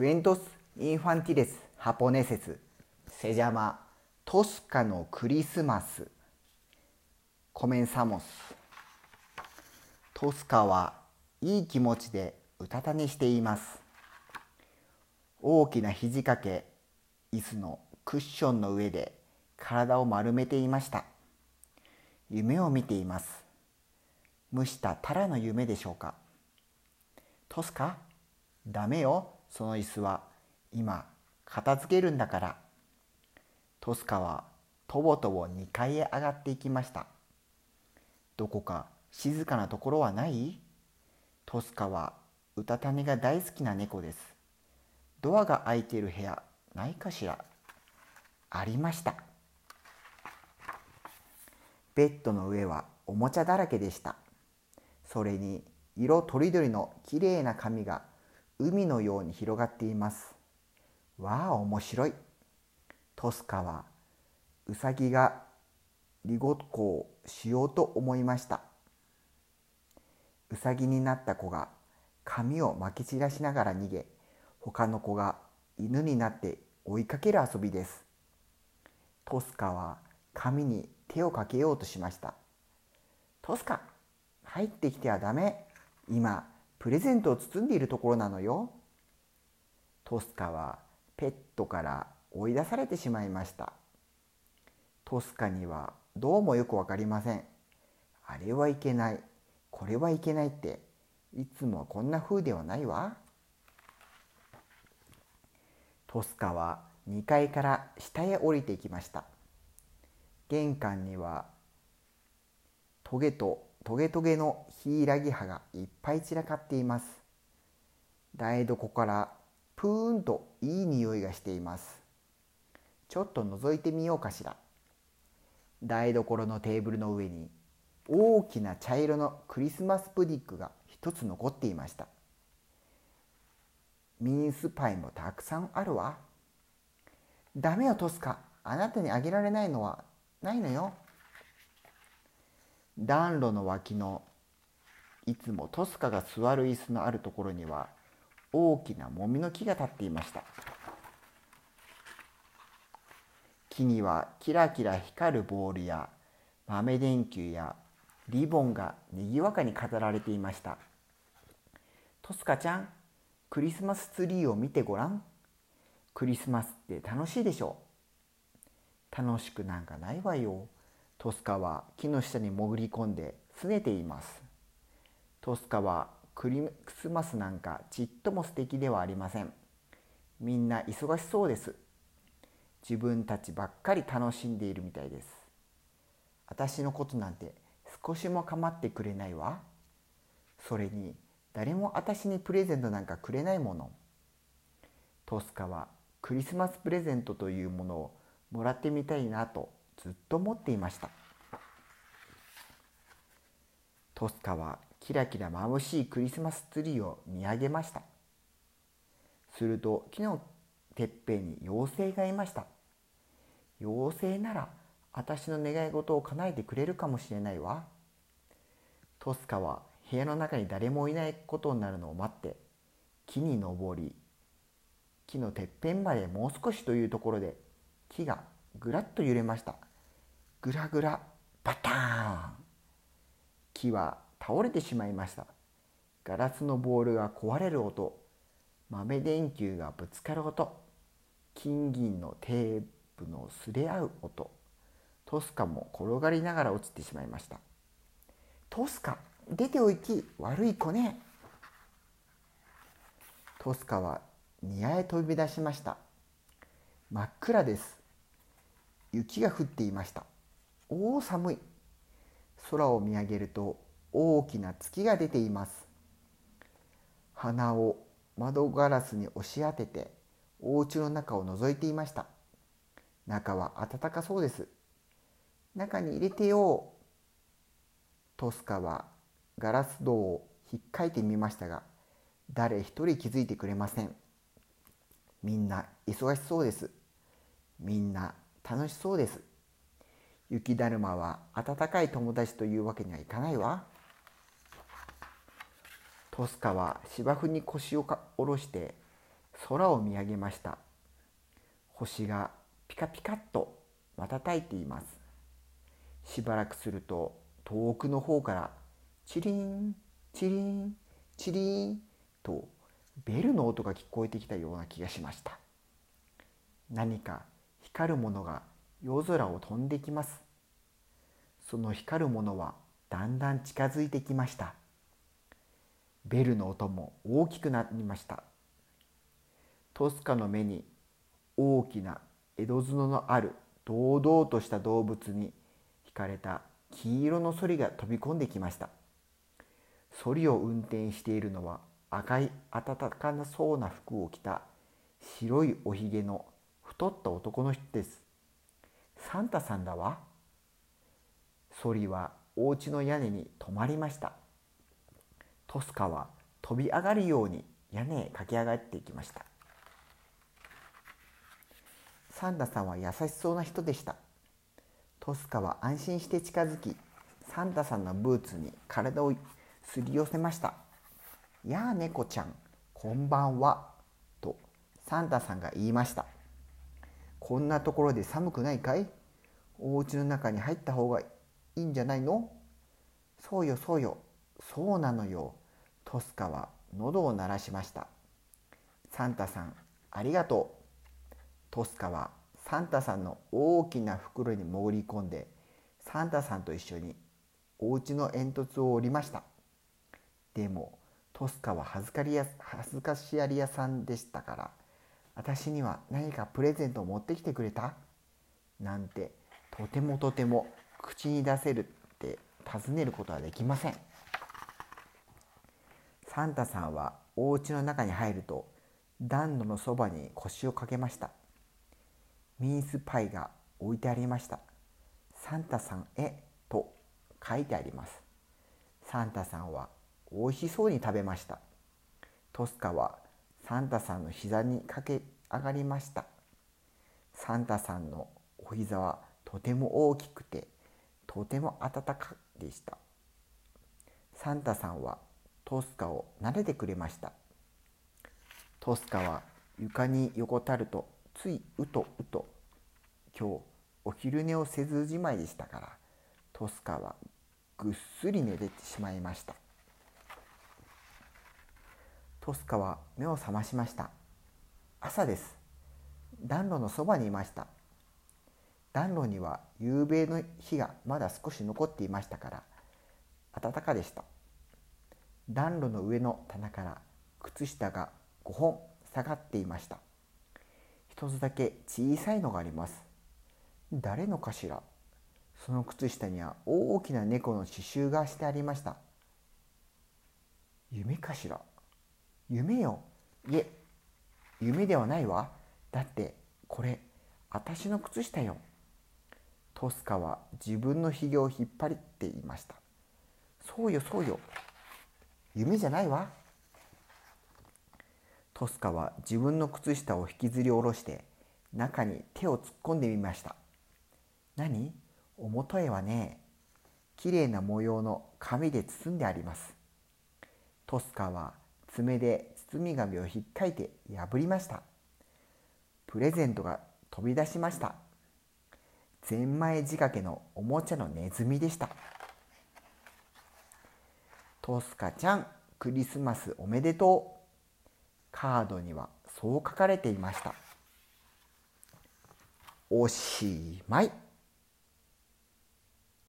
クエントス・インファンティレス・ハポネセス。セジャマトスカのクリスマス。コメンサモス。トスカはいい気持ちでうたた寝しています。大きな肘掛け椅子のクッションの上で体を丸めていました。夢を見ています。蒸したタラの夢でしょうか。トスカダメよ。その椅子は今片付けるんだから。トスカはとぼとぼ2階へ上がっていきました。どこか静かなところはない？トスカはうたた寝が大好きな猫です。ドアが開いている部屋ないかしら？ありました。ベッドの上はおもちゃだらけでした。それに色とりどりのきれいな紙が海のように広がっています。わあ面白い。トスカはウサギがリゴッコをしようと思いました。ウサギになった子が髪をまき散らしながら逃げ他の子が犬になって追いかける遊びです。トスカは髪に手をかけようとしました。トスカ入ってきてはダメ。今プレゼントを包んでいるところなのよ。トスカはペットから追い出されてしまいました。トスカにはどうもよくわかりません。あれはいけない。これはいけないって。いつもこんな風ではないわ。トスカは2階から下へ降りていきました。玄関にはトゲとトゲトゲのヒイラギ葉がいっぱい散らかっています。台所からプーンといい匂いがしています。ちょっと覗いてみようかしら。台所のテーブルの上に大きな茶色のクリスマスプディックが一つ残っていました。ミンスパイもたくさんあるわ。ダメよトスカあなたにあげられないのはないのよ。暖炉の脇のいつもトスカが座る椅子のあるところには大きなもみの木が立っていました。木にはキラキラ光るボールや豆電球やリボンがにぎわかに飾られていました。トスカちゃんクリスマスツリーを見てごらん。クリスマスって楽しいでしょ。楽しくなんかないわよ。トスカは木の下に潜り込んで拗ねています。トスカはクリスマスなんかちっとも素敵ではありません。みんな忙しそうです。自分たちばっかり楽しんでいるみたいです。私のことなんて少しも構ってくれないわ。それに誰も私にプレゼントなんかくれないもの。トスカはクリスマスプレゼントというものをもらってみたいなとずっと思っていました。トスカはキラキラ眩しいクリスマスツリーを見上げました。すると木のてっぺんに妖精がいました。妖精なら私の願い事を叶えてくれるかもしれないわ。トスカは部屋の中に誰もいないことになるのを待って木に登り木のてっぺんまでもう少しというところで木がぐらっと揺れました。ぐらぐらバターン。木は倒れてしまいました。ガラスのボールが壊れる音。豆電球がぶつかる音。金銀のテープのすれ合う音。トスカも転がりながら落ちてしまいました。トスカ出ておいき悪い子ね。トスカは庭へ飛び出しました。真っ暗です。雪が降っていました。おお寒い。空を見上げると大きな月が出ています。鼻を窓ガラスに押し当ててお家の中を覗いていました。中は暖かそうです。中に入れてよトスカはガラス戸を引っかいてみましたが誰一人気づいてくれません。みんな忙しそうです。みんな楽しそうです。雪だるまは温かい友達というわけにはいかないわ。トスカは芝生に腰を下ろして空を見上げました。星がピカピカっと瞬いています。しばらくすると遠くの方からチリンチリンチリンとベルの音が聞こえてきたような気がしました。何か光るものが夜空を飛んできます。その光るものはだんだん近づいてきました。ベルの音も大きくなりました。トスカの目に大きな江戸角のある堂々とした動物に惹かれた黄色のソリが飛び込んできました。ソリを運転しているのは赤い暖かなそうな服を着た白いおひげの太った男の人です。サンタさんだわ。ソリはお家の屋根に止まりました。トスカは飛び上がるように屋根へ駆け上がっていきました。サンタさんは優しそうな人でした。トスカは安心して近づきサンタさんのブーツに体をすり寄せました「やあ猫ちゃんこんばんは」とサンタさんが言いました「こんなところで寒くないかい？お家の中に入った方がいいんじゃないの？そうよそうよ。そうなのよ。トスカは喉を鳴らしました。サンタさんありがとう。トスカはサンタさんの大きな袋に潜り込んでサンタさんと一緒にお家の煙突を降りました。でもトスカは恥ずかしやり屋さんでしたから私には何かプレゼントを持ってきてくれた？なんてとてもとても口に出せるって尋ねることはできません。サンタさんはお家の中に入ると暖炉のそばに腰を掛けました。ミンスパイが置いてありました。サンタさんへと書いてあります。サンタさんは美味しそうに食べました。トスカはサンタさんの膝に駆け上がりました。サンタさんのお膝はとても大きくてとても暖かでした。サンタさんはトスカを撫でてくれました。トスカは床に横たるとついうとうと。今日お昼寝をせずじまいでしたからトスカはぐっすり寝てしまいました。トスカは目を覚ましました。朝です。暖炉のそばにいました。暖炉には夕べの日がまだ少し残っていましたから暖かでした。暖炉の上の棚から靴下が5本下がっていました。一つだけ小さいのがあります。誰のかしら？その靴下には大きな猫の刺繍がしてありました。夢かしら？夢よ。いえ夢ではないわ。だってこれ私の靴下よ。トスカは自分のひげを引っ張りっていました。そうよそうよ。夢じゃないわ。トスカは自分の靴下を引きずり下ろして中に手を突っ込んでみました。何？おもとへはね。きれいな模様の紙で包んであります。トスカは爪で包み紙を引っかいて破りました。プレゼントが飛び出しました。ゼンマイ仕掛けのおもちゃのネズミでした。トスカちゃんクリスマスおめでとう。カードにはそう書かれていました。おしまい。